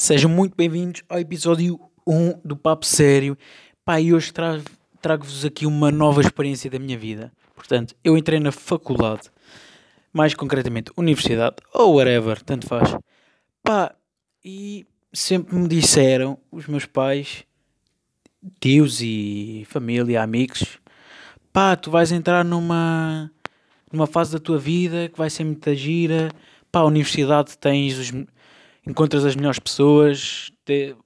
Sejam muito bem-vindos ao episódio 1 do Papo Sério. Pá, e hoje tra trago-vos aqui uma nova experiência da minha vida. Portanto, eu entrei na faculdade, mais concretamente universidade, ou whatever, tanto faz. Pá, e sempre me disseram, os meus pais, tios e família, amigos, pá, tu vais entrar numa, numa fase da tua vida que vai ser muita gira. Pá, a universidade tens os encontras as melhores pessoas, te,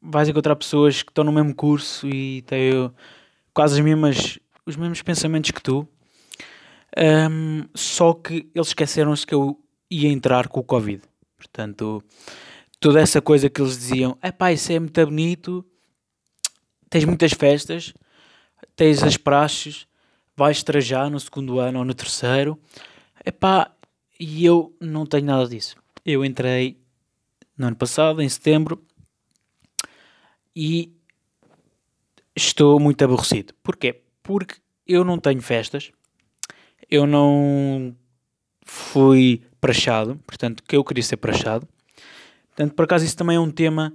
vais encontrar pessoas que estão no mesmo curso e têm quase as mesmas, os mesmos pensamentos que tu. Um, só que eles esqueceram-se que eu ia entrar com o Covid. Portanto, toda essa coisa que eles diziam: é pá, isso é muito bonito, tens muitas festas, tens as praxes, vais trajar no segundo ano ou no terceiro. É pá, e eu não tenho nada disso. Eu entrei no ano passado, em setembro, e estou muito aborrecido. Porquê? Porque eu não tenho festas, eu não fui prachado, portanto, que eu queria ser prachado. Portanto, por acaso, isso também é um tema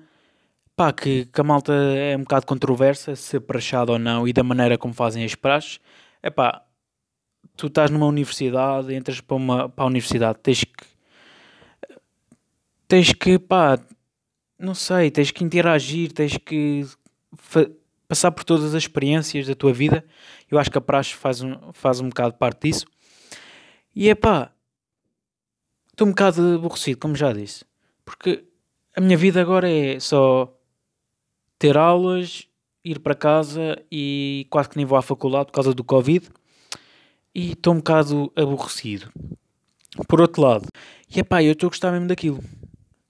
pá, que, que a malta é um bocado controversa, ser prachado ou não, e da maneira como fazem as praxes. É pá, tu estás numa universidade, entras para, uma, para a universidade, tens que tens que, pá, não sei, tens que interagir, tens que passar por todas as experiências da tua vida. Eu acho que a praxe faz um, faz um bocado parte disso. E é pá, estou um bocado aborrecido, como já disse, porque a minha vida agora é só ter aulas, ir para casa e quase que nem vou à faculdade por causa do Covid. E estou um bocado aborrecido. Por outro lado, e é pá, eu estou a gostar mesmo daquilo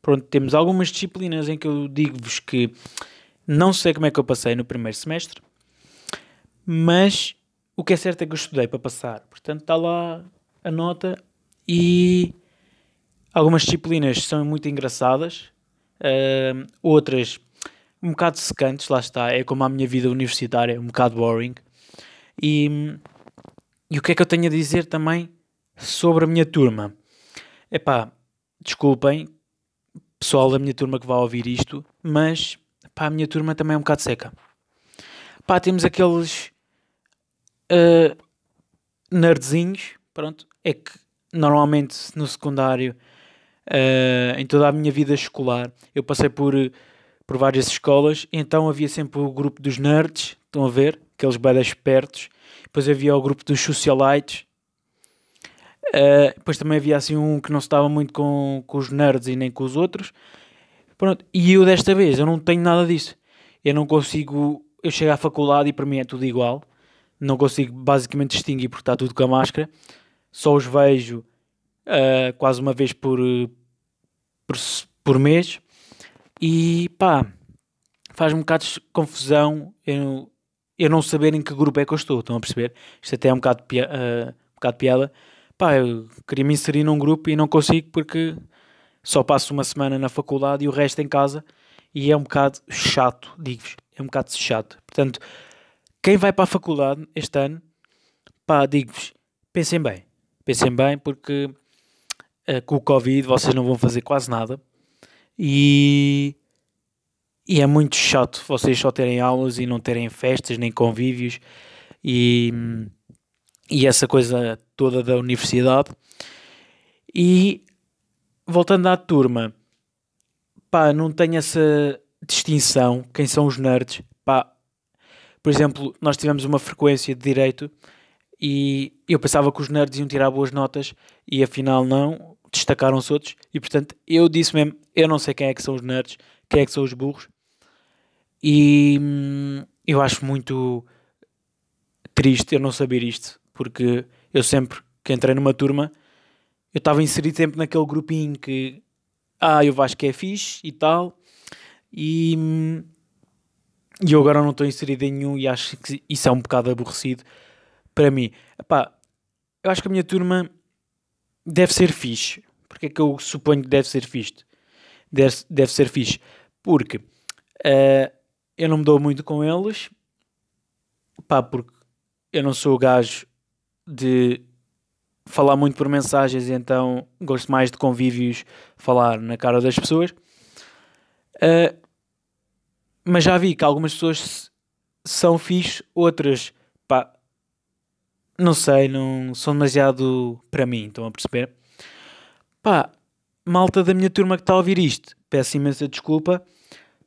pronto, temos algumas disciplinas em que eu digo-vos que não sei como é que eu passei no primeiro semestre, mas o que é certo é que eu estudei para passar. Portanto, está lá a nota e algumas disciplinas são muito engraçadas, uh, outras um bocado secantes, lá está, é como a minha vida universitária, um bocado boring. E, e o que é que eu tenho a dizer também sobre a minha turma? Epá, desculpem, pessoal da minha turma que vai ouvir isto, mas pá, a minha turma também é um bocado seca. Pá, temos aqueles uh, nerdzinhos, pronto, é que normalmente no secundário, uh, em toda a minha vida escolar, eu passei por, por várias escolas, então havia sempre o grupo dos nerds, estão a ver? Aqueles bedas espertos, depois havia o grupo dos socialites, Uh, depois também havia assim um que não se estava muito com, com os nerds e nem com os outros. Pronto, e eu desta vez, eu não tenho nada disso. Eu não consigo, eu chego à faculdade e para mim é tudo igual. Não consigo basicamente distinguir porque está tudo com a máscara. Só os vejo uh, quase uma vez por, por, por mês. E pá, faz-me um bocado de confusão eu, eu não saber em que grupo é que eu estou. Estão a perceber? Isto até é um bocado, uh, um bocado piada pá, eu queria me inserir num grupo e não consigo porque só passo uma semana na faculdade e o resto em casa e é um bocado chato, digo-vos, é um bocado chato. Portanto, quem vai para a faculdade este ano, pá, digo-vos, pensem bem, pensem bem porque uh, com o Covid vocês não vão fazer quase nada e, e é muito chato vocês só terem aulas e não terem festas nem convívios e e essa coisa toda da universidade. E voltando à turma, pá, não tenho essa distinção, quem são os nerds, pá. Por exemplo, nós tivemos uma frequência de direito e eu pensava que os nerds iam tirar boas notas e afinal não, destacaram-se outros e portanto eu disse mesmo, eu não sei quem é que são os nerds, quem é que são os burros e hum, eu acho muito triste eu não saber isto porque eu sempre que entrei numa turma, eu estava inserido sempre naquele grupinho que, ah, eu acho que é fixe e tal, e, e eu agora não estou inserido em nenhum e acho que isso é um bocado aborrecido para mim. Epá, eu acho que a minha turma deve ser fixe. Porque é que eu suponho que deve ser fixe? Deve, deve ser fixe. Porque uh, eu não me dou muito com eles. Pá, porque eu não sou o gajo de falar muito por mensagens e então gosto mais de convívios, falar na cara das pessoas. Uh, mas já vi que algumas pessoas são fixe, outras, pá, não sei, não são demasiado para mim, estão a perceber? Pá, malta da minha turma que está a ouvir isto, peço imensa desculpa.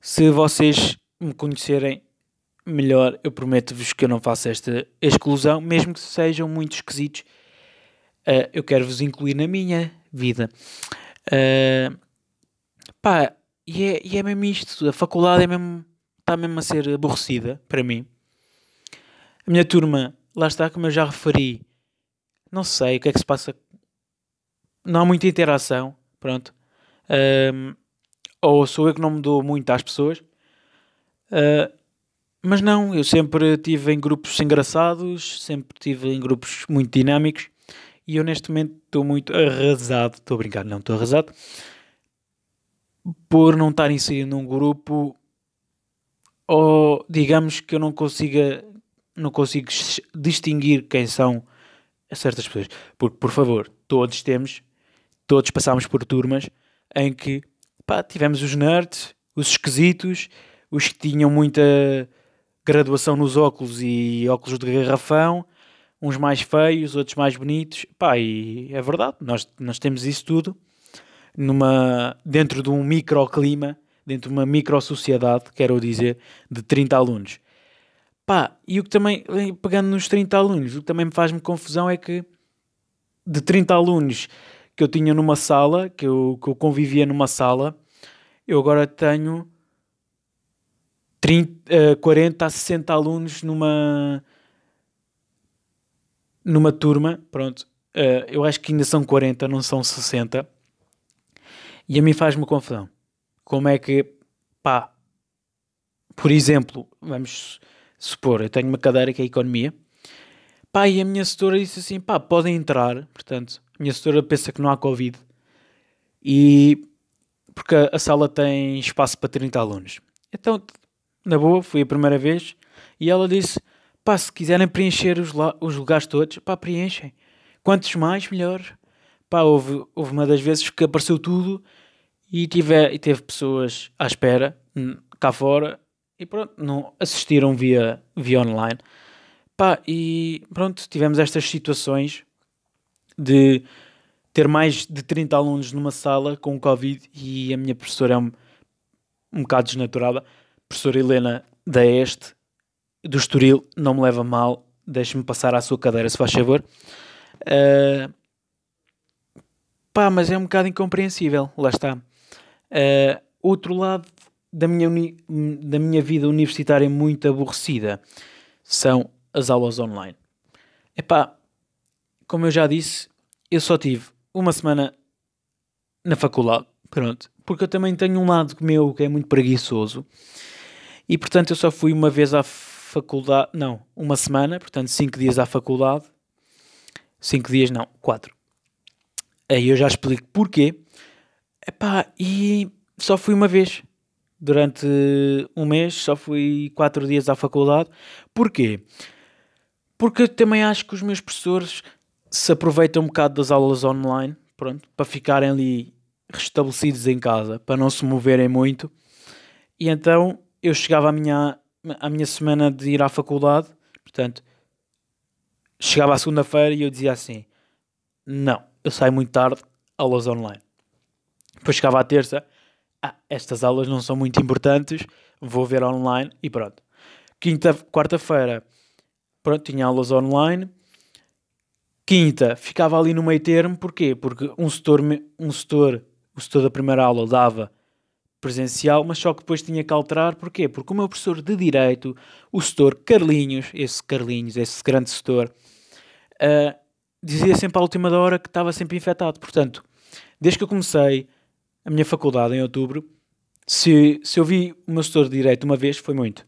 Se vocês me conhecerem melhor, eu prometo-vos que eu não faço esta exclusão, mesmo que sejam muito esquisitos. Uh, eu quero vos incluir na minha vida. Uh, pá, e é, e é mesmo isto. A faculdade é mesmo, está mesmo a ser aborrecida para mim. A minha turma, lá está, como eu já referi, não sei o que é que se passa. Não há muita interação. Pronto. Uh, ou sou eu que não me dou muito às pessoas. Uh, mas não, eu sempre estive em grupos engraçados, sempre estive em grupos muito dinâmicos e eu neste momento estou muito arrasado. Estou a brincar, não estou arrasado por não estar inserido num grupo ou digamos que eu não consiga não consigo distinguir quem são certas pessoas. Porque, por favor, todos temos, todos passamos por turmas em que pá, tivemos os nerds, os esquisitos, os que tinham muita graduação nos óculos e óculos de garrafão, uns mais feios, outros mais bonitos. Pá, e é verdade, nós, nós temos isso tudo numa, dentro de um microclima, dentro de uma micro-sociedade, quero dizer, de 30 alunos. Pá, e o que também, pegando nos 30 alunos, o que também me faz-me confusão é que de 30 alunos que eu tinha numa sala, que eu, que eu convivia numa sala, eu agora tenho 30, uh, 40 a 60 alunos numa numa turma, pronto, uh, eu acho que ainda são 40, não são 60. E a mim faz-me confusão. Como é que, pá, por exemplo, vamos supor, eu tenho uma cadeira que é economia, pá, e a minha setora disse assim, pá, podem entrar, portanto, a minha setora pensa que não há Covid, e porque a, a sala tem espaço para 30 alunos. Então, na boa, fui a primeira vez, e ela disse, pá, se quiserem preencher os, os lugares todos, pá, preenchem. Quantos mais, melhor. Pá, houve, houve uma das vezes que apareceu tudo e, tive, e teve pessoas à espera hum, cá fora e pronto, não assistiram via, via online. Pá, e pronto, tivemos estas situações de ter mais de 30 alunos numa sala com Covid e a minha professora é um, um bocado desnaturada. Professora Helena da Este, do Estoril, não me leva mal, deixe-me passar à sua cadeira, se faz favor. Uh, pá, mas é um bocado incompreensível, lá está. Uh, outro lado da minha, da minha vida universitária muito aborrecida são as aulas online. Epá, como eu já disse, eu só tive uma semana na faculdade, pronto, porque eu também tenho um lado meu que é muito preguiçoso e portanto eu só fui uma vez à faculdade, não, uma semana, portanto cinco dias à faculdade, cinco dias não, quatro. Aí eu já explico porquê. Epá, e só fui uma vez. Durante um mês só fui quatro dias à faculdade. Porquê? Porque eu também acho que os meus professores se aproveitam um bocado das aulas online, pronto, para ficarem ali restabelecidos em casa, para não se moverem muito. E então eu chegava à minha, à minha semana de ir à faculdade, portanto, chegava à segunda-feira e eu dizia assim: Não, eu saio muito tarde, aulas online. Depois chegava à terça, ah, estas aulas não são muito importantes, vou ver online e pronto. Quinta, quarta-feira, pronto, tinha aulas online. Quinta, ficava ali no meio termo, porquê? Porque um setor, um setor, o setor da primeira aula dava presencial, mas só que depois tinha que alterar, porquê? Porque o meu professor de Direito, o setor Carlinhos, esse Carlinhos, esse grande setor, uh, dizia sempre à última hora que estava sempre infectado. Portanto, desde que eu comecei a minha faculdade em outubro, se, se eu vi o meu setor de direito uma vez, foi muito.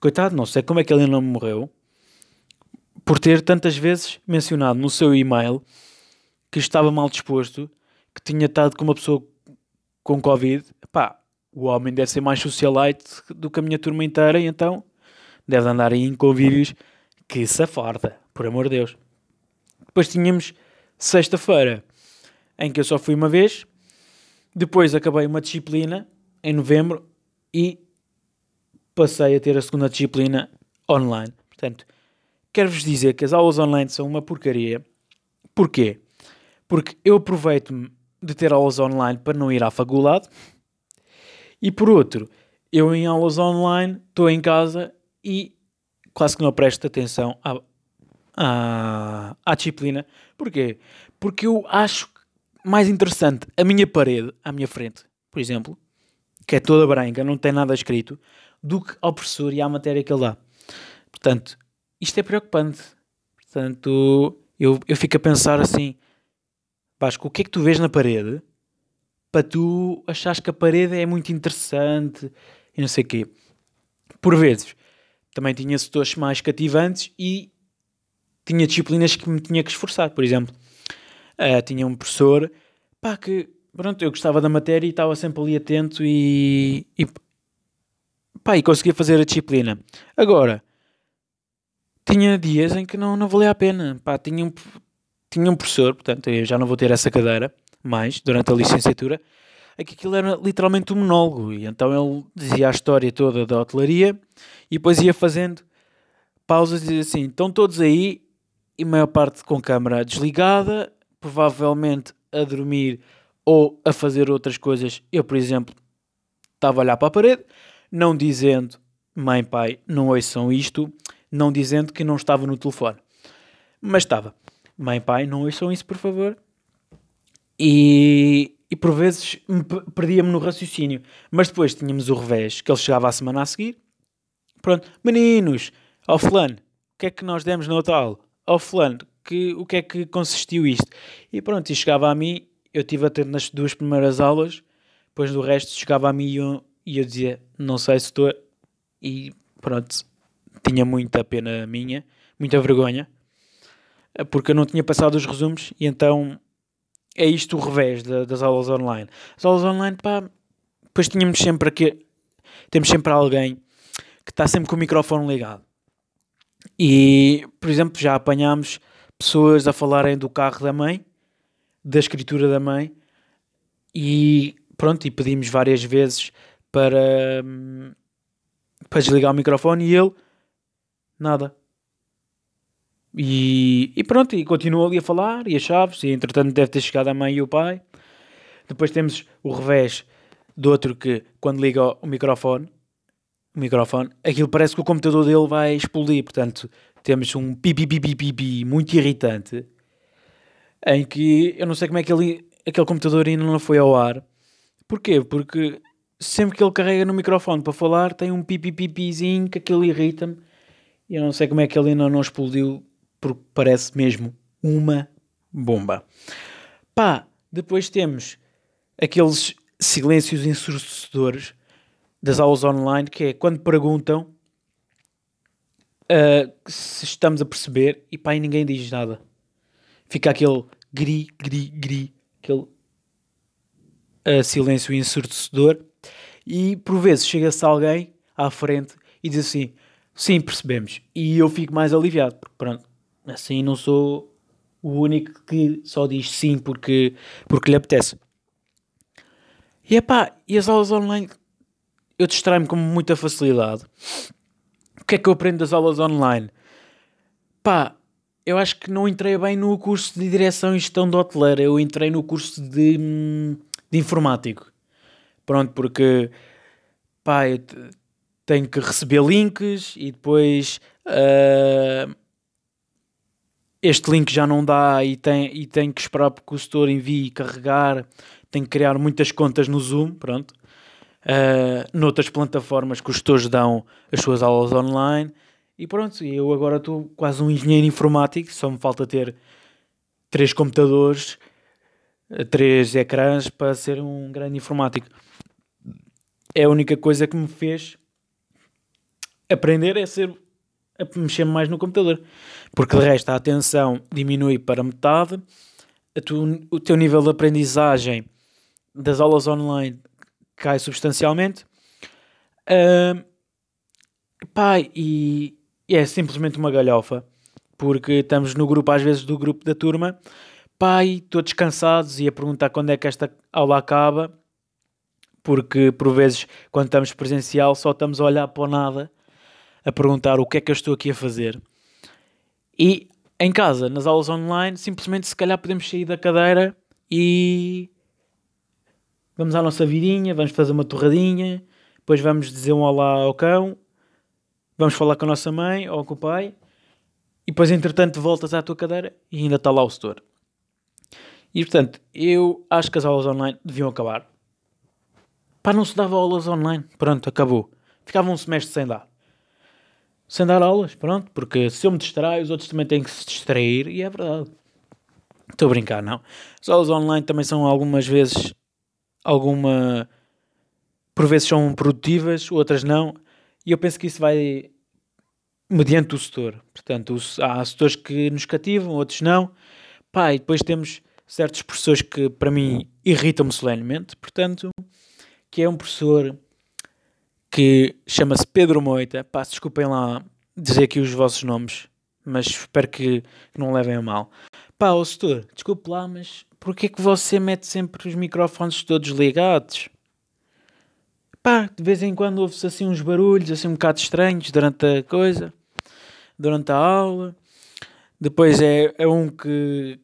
Coitado, não sei como é que ele não morreu por ter tantas vezes mencionado no seu e-mail que estava mal disposto, que tinha estado com uma pessoa com Covid. Pá, o homem deve ser mais socialite do que a minha turma inteira e então deve andar aí em convívios que se afarda, por amor de Deus. Depois tínhamos sexta-feira, em que eu só fui uma vez. Depois acabei uma disciplina em novembro e passei a ter a segunda disciplina online. Portanto, quero-vos dizer que as aulas online são uma porcaria. Porquê? Porque eu aproveito-me de ter aulas online para não ir à faculdade e por outro, eu em aulas online estou em casa e quase que não presto atenção à, à, à disciplina. Porquê? Porque eu acho mais interessante a minha parede à minha frente, por exemplo, que é toda branca, não tem nada escrito, do que ao professor e à matéria que ele dá. Portanto, isto é preocupante. Portanto, eu, eu fico a pensar assim, Vasco, o que é que tu vês na parede para tu achares que a parede é muito interessante e não sei o quê. Por vezes, também tinha setores mais cativantes e tinha disciplinas que me tinha que esforçar. Por exemplo, uh, tinha um professor pá, que pronto, eu gostava da matéria e estava sempre ali atento e, e, pá, e conseguia fazer a disciplina. Agora, tinha dias em que não, não valia a pena. Pá, tinha, um, tinha um professor, portanto, eu já não vou ter essa cadeira mais durante a licenciatura, é que aquilo era literalmente um monólogo. E então ele dizia a história toda da hotelaria e depois ia fazendo pausas e dizia assim: estão todos aí, e maior parte com câmera desligada, provavelmente a dormir ou a fazer outras coisas. Eu, por exemplo, estava a olhar para a parede, não dizendo mãe, pai, não ouçam isto, não dizendo que não estava no telefone. Mas estava. Mãe, pai, não ouçam isso, por favor. E, e por vezes perdia-me no raciocínio. Mas depois tínhamos o revés, que ele chegava a semana a seguir. Pronto, meninos, ao fulano, o que é que nós demos no Natal? Ao fulano, que, o que é que consistiu isto? E pronto, e chegava a mim, eu tive atento nas duas primeiras aulas, depois do resto chegava a mim e eu, e eu dizia, não sei se estou... E pronto, tinha muita pena minha, muita vergonha, porque eu não tinha passado os resumos e então é isto o revés de, das aulas online. As aulas online, pá, depois tínhamos sempre aqui, temos sempre alguém que está sempre com o microfone ligado. E, por exemplo, já apanhámos pessoas a falarem do carro da mãe, da escritura da mãe, e pronto, e pedimos várias vezes para, para desligar o microfone e ele, nada. E, e pronto, e continuou ali a falar, e as chaves, e entretanto deve ter chegado a mãe e o pai. Depois temos o revés do outro que, quando liga o microfone, o microfone, aquilo parece que o computador dele vai explodir. Portanto, temos um pipi muito irritante, em que eu não sei como é que ele, aquele computador ainda não foi ao ar. Porquê? Porque sempre que ele carrega no microfone para falar, tem um pipi pipizinho que aquilo irrita-me. E eu não sei como é que ele ainda não explodiu porque parece mesmo uma bomba. Pá, depois temos aqueles silêncios ensurdecedores das aulas online, que é quando perguntam uh, se estamos a perceber e pá, e ninguém diz nada. Fica aquele gri, gri, gri, aquele uh, silêncio ensurdecedor e por vezes chega-se alguém à frente e diz assim, sim, percebemos. E eu fico mais aliviado, porque pronto, Assim não sou o único que só diz sim porque, porque lhe apetece. E epá, e as aulas online eu distraio-me com muita facilidade. O que é que eu aprendo das aulas online? Pá, eu acho que não entrei bem no curso de direção e gestão de hoteleira, eu entrei no curso de, de informático. Pronto, porque pá, eu tenho que receber links e depois uh, este link já não dá e tem, e tem que esperar porque o store envie e carregar, tem que criar muitas contas no Zoom, pronto. Uh, noutras plataformas que os gestores dão as suas aulas online e pronto, eu agora estou quase um engenheiro informático, só me falta ter três computadores, três ecrãs para ser um grande informático. É a única coisa que me fez aprender é ser a mexer mais no computador. Porque de resto a atenção diminui para metade, tu, o teu nível de aprendizagem das aulas online cai substancialmente. Uh, e, e é simplesmente uma galhofa, porque estamos no grupo, às vezes, do grupo da turma, pai, todos cansados e a perguntar quando é que esta aula acaba, porque por vezes, quando estamos presencial, só estamos a olhar para o nada, a perguntar o que é que eu estou aqui a fazer. E em casa, nas aulas online, simplesmente se calhar podemos sair da cadeira e vamos à nossa vidinha, vamos fazer uma torradinha, depois vamos dizer um olá ao cão, vamos falar com a nossa mãe ou com o pai, e depois entretanto voltas à tua cadeira e ainda está lá o setor. E portanto, eu acho que as aulas online deviam acabar. Pá, não se dava aulas online. Pronto, acabou. Ficava um semestre sem dar. Sem dar aulas, pronto. Porque se eu me distraio, os outros também têm que se distrair. E é verdade. Estou a brincar, não. As aulas online também são algumas vezes... Alguma... Por vezes são produtivas, outras não. E eu penso que isso vai... Mediante o setor. Portanto, há setores que nos cativam, outros não. Pá, e depois temos certos professores que para mim irritam-me solenemente, portanto, que é um professor que chama-se Pedro Moita. Pá, desculpem lá dizer aqui os vossos nomes, mas espero que, não levem a mal. Pá, o setor, desculpe lá, mas porquê que você mete sempre os microfones todos ligados? Pá, de vez em quando ouve-se assim uns barulhos assim um bocado estranhos durante a coisa, durante a aula. Depois é, é um que,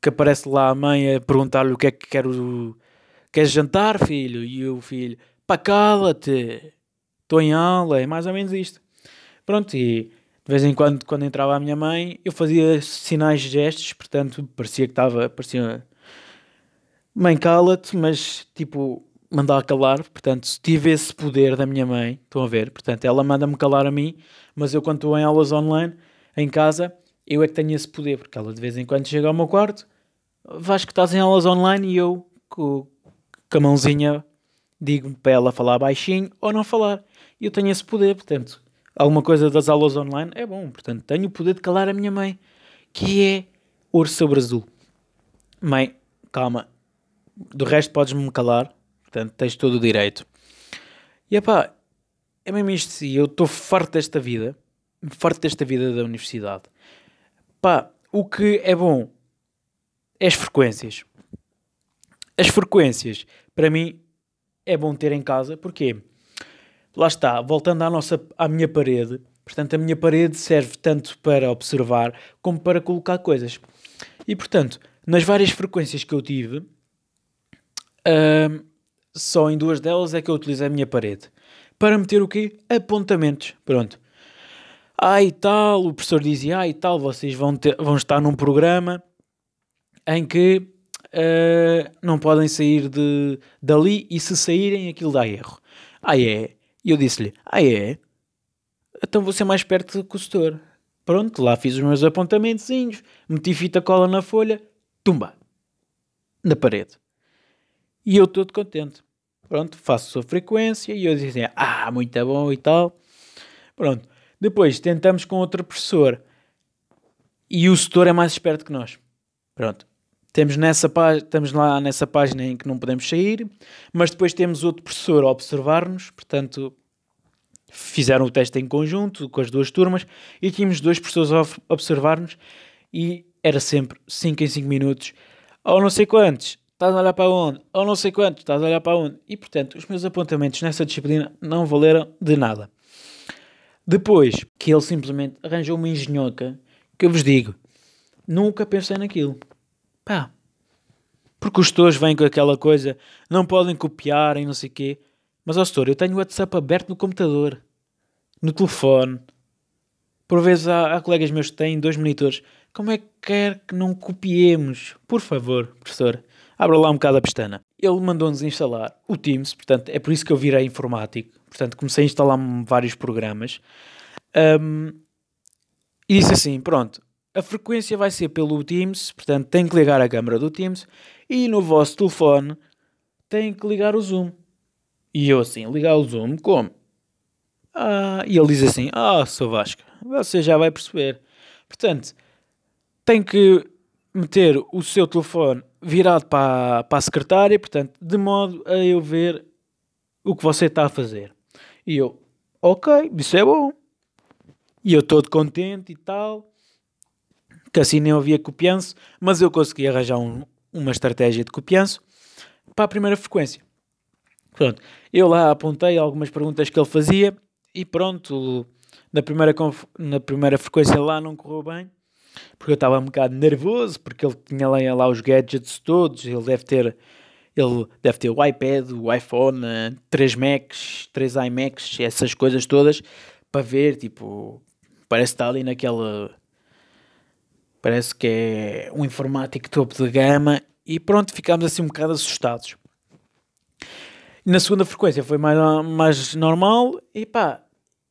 que aparece lá a mãe a perguntar-lhe o que é que quer o... Queres jantar, filho? E o filho, pá, cala-te, estou em aula, é mais ou menos isto. Pronto, e de vez em quando, quando entrava a minha mãe, eu fazia sinais gestos, portanto, parecia que estava, parecia, mãe, cala-te, mas, tipo, mandar calar, portanto, tive esse poder da minha mãe, estão a ver, portanto, ela manda-me calar a mim, mas eu quando estou em aulas online, em casa, eu é que tenho esse poder, porque ela de vez em quando chega ao meu quarto, vais que estás em aulas online e eu com, com a mãozinha digo para ela falar baixinho ou não falar. E eu tenho esse poder, portanto, alguma coisa das aulas online é bom. Portanto, tenho o poder de calar a minha mãe, que é ouro sobre azul. Mãe, calma. Do resto podes-me calar, portanto, tens todo o direito. E pá, é mesmo isto, eu estou farto desta vida, farto desta vida da universidade. Pá, o que é bom as frequências. As frequências, para mim, é bom ter em casa, porque lá está, voltando à, nossa, à minha parede, portanto, a minha parede serve tanto para observar como para colocar coisas. E portanto, nas várias frequências que eu tive, uh, só em duas delas é que eu utilizo a minha parede. Para meter o quê? Apontamentos. Pronto. Ah, e tal, o professor dizia, ah, e tal, vocês vão, ter, vão estar num programa em que uh, não podem sair de, dali e se saírem aquilo dá erro. Ah é? E eu disse-lhe, ah é? Então vou ser mais perto do setor. Pronto, lá fiz os meus apontamentos, meti fita cola na folha, tumba, na parede. E eu todo contente. Pronto, faço a sua frequência e eu disse assim, ah, muito bom e tal. Pronto. Depois tentamos com outro professor e o setor é mais esperto que nós. Pronto. Temos nessa estamos lá nessa página em que não podemos sair, mas depois temos outro professor a observar-nos, portanto, fizeram o teste em conjunto com as duas turmas e tínhamos dois professores a observar-nos e era sempre 5 em 5 minutos, ou não sei quantos, estás a olhar para onde, ou não sei quantos, estás a olhar para onde, e portanto, os meus apontamentos nessa disciplina não valeram de nada. Depois que ele simplesmente arranjou uma engenhoca, que eu vos digo, nunca pensei naquilo. Pá. Porque os tutores vêm com aquela coisa, não podem copiar e não sei o quê. Mas, ó setor, eu tenho o WhatsApp aberto no computador, no telefone. Por vezes há, há colegas meus que têm dois monitores. Como é que quer que não copiemos? Por favor, professor, abra lá um bocado a pestana. Ele mandou-nos instalar o Teams, portanto, é por isso que eu virei informático. Portanto, comecei a instalar vários programas. Um, e disse assim: pronto, a frequência vai ser pelo Teams, portanto tem que ligar a câmera do Teams e no vosso telefone tem que ligar o Zoom. E eu assim, ligar o Zoom, como? Ah, e ele diz assim, ah, sou Vasco, você já vai perceber. Portanto, tem que meter o seu telefone virado para, para a secretária, portanto, de modo a eu ver o que você está a fazer. E eu, ok, isso é bom. E eu todo contente e tal que assim não havia copianço, mas eu consegui arranjar um, uma estratégia de copianço para a primeira frequência. Pronto, eu lá apontei algumas perguntas que ele fazia e pronto, na primeira, na primeira frequência lá não correu bem, porque eu estava um bocado nervoso, porque ele tinha lá, lá os gadgets todos, ele deve ter ele deve ter o iPad, o iPhone, 3 Macs, 3 iMacs, essas coisas todas para ver, tipo, parece estar ali naquela parece que é um informático topo de gama e pronto, ficámos assim um bocado assustados. Na segunda frequência foi mais, mais normal e pá,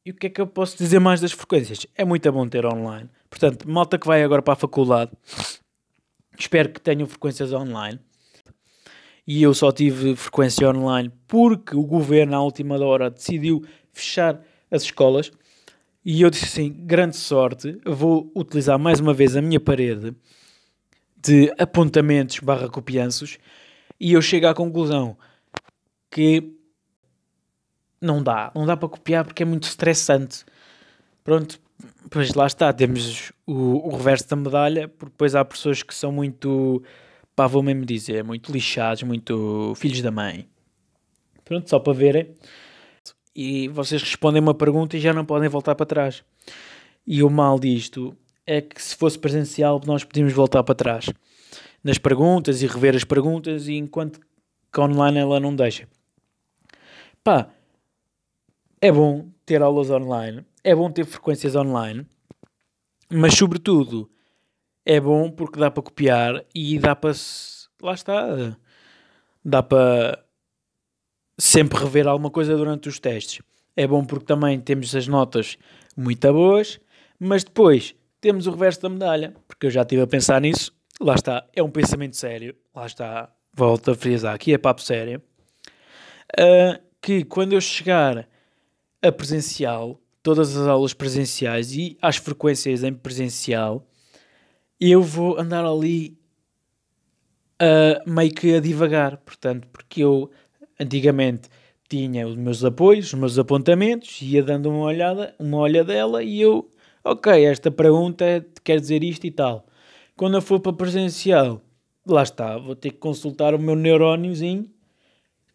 e o que é que eu posso dizer mais das frequências? É muito bom ter online. Portanto, malta que vai agora para a faculdade, espero que tenham frequências online. E eu só tive frequência online porque o governo, à última hora, decidiu fechar as escolas. E eu disse assim: grande sorte, vou utilizar mais uma vez a minha parede de apontamentos barra copianços. E eu chego à conclusão que não dá, não dá para copiar porque é muito estressante. Pronto, pois lá está, temos o, o reverso da medalha, porque depois há pessoas que são muito, pá, vou mesmo dizer, muito lixados, muito filhos da mãe. Pronto, só para verem. E vocês respondem uma pergunta e já não podem voltar para trás. E o mal disto é que se fosse presencial nós podíamos voltar para trás nas perguntas e rever as perguntas, e enquanto que online ela não deixa. Pá, é bom ter aulas online, é bom ter frequências online, mas sobretudo é bom porque dá para copiar e dá para. Lá está. Dá para sempre rever alguma coisa durante os testes. É bom porque também temos as notas muito boas, mas depois temos o reverso da medalha, porque eu já estive a pensar nisso. Lá está, é um pensamento sério. Lá está, volto a frisar, aqui é papo sério. Uh, que quando eu chegar a presencial, todas as aulas presenciais e as frequências em presencial, eu vou andar ali uh, meio que a divagar, portanto, porque eu antigamente tinha os meus apoios, os meus apontamentos, ia dando uma olhada, uma olhadela e eu, ok, esta pergunta quer dizer isto e tal. Quando eu for para presencial, lá está, vou ter que consultar o meu neuróniozinho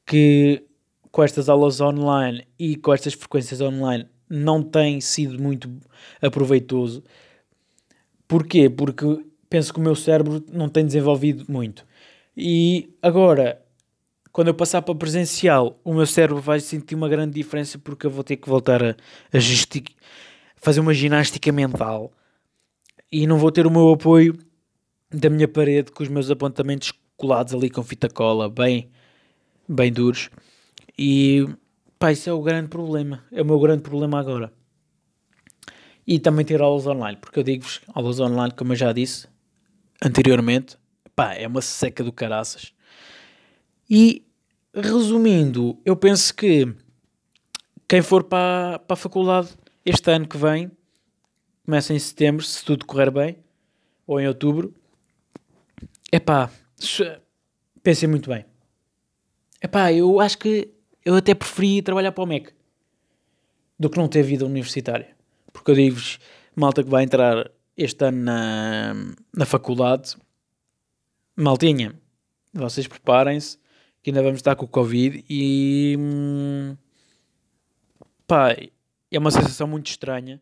que com estas aulas online e com estas frequências online não tem sido muito aproveitoso. Porquê? Porque penso que o meu cérebro não tem desenvolvido muito. E agora, quando eu passar para presencial, o meu cérebro vai sentir uma grande diferença porque eu vou ter que voltar a, a fazer uma ginástica mental e não vou ter o meu apoio da minha parede com os meus apontamentos colados ali com fita cola, bem, bem duros. E pá, isso é o grande problema. É o meu grande problema agora. E também ter aulas online, porque eu digo-vos, aulas online, como eu já disse anteriormente, pá, é uma seca do caraças. E resumindo, eu penso que quem for para, para a faculdade este ano que vem, começa em setembro, se tudo correr bem, ou em outubro, é pá, pensem muito bem. É pá, eu acho que eu até preferi trabalhar para o MEC do que não ter vida universitária. Porque eu digo-vos, malta que vai entrar este ano na, na faculdade, maltinha, vocês preparem-se que ainda vamos estar com o Covid e hum, pá, é uma sensação muito estranha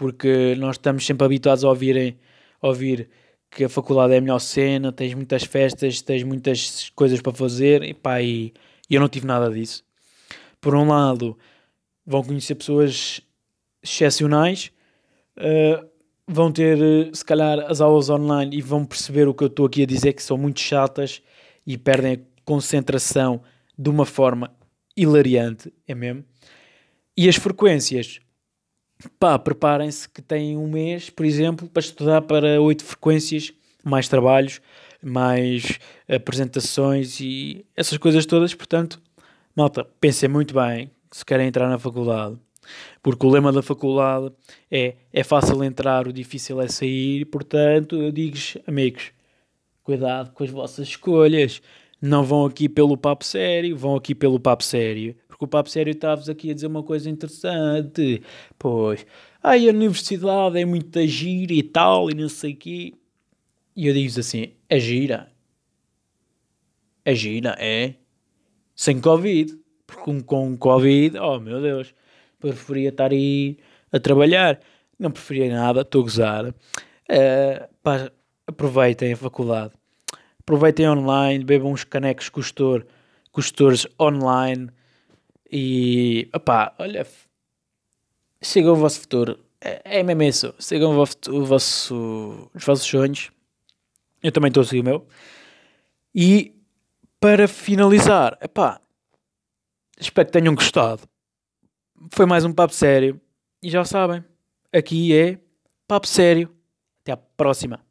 porque nós estamos sempre habituados a ouvirem, ouvir que a faculdade é a melhor cena, tens muitas festas, tens muitas coisas para fazer e pá, e eu não tive nada disso. Por um lado, vão conhecer pessoas excepcionais, uh, vão ter, eh, se calhar, as aulas online e vão perceber o que eu estou aqui a dizer, que são muito chatas e perdem concentração de uma forma hilariante, é mesmo. E as frequências, pá, preparem-se que têm um mês, por exemplo, para estudar para oito frequências, mais trabalhos, mais apresentações e essas coisas todas, portanto, Malta, pensem muito bem se querem entrar na faculdade. Porque o lema da faculdade é é fácil entrar, o difícil é sair. Portanto, eu digo-vos, amigos, cuidado com as vossas escolhas. Não vão aqui pelo papo sério, vão aqui pelo papo sério. Porque o papo sério está-vos aqui a dizer uma coisa interessante. Pois, ai, a universidade é muito gira e tal, e não sei o quê. E eu digo-vos assim, é gira. É gira, é sem Covid. Porque com Covid, oh meu Deus, preferia estar aí a trabalhar. Não preferia nada, estou a gozar. Uh, pá, aproveitem a faculdade. Aproveitem online, bebam uns canecos custor, custores online e, opá, olha, sigam o vosso futuro. É, é mesmo isso. Sigam o vosso, o vosso, os vossos sonhos. Eu também estou a seguir o meu. E para finalizar, epá, espero que tenham gostado. Foi mais um papo sério. E já sabem, aqui é papo sério. Até à próxima.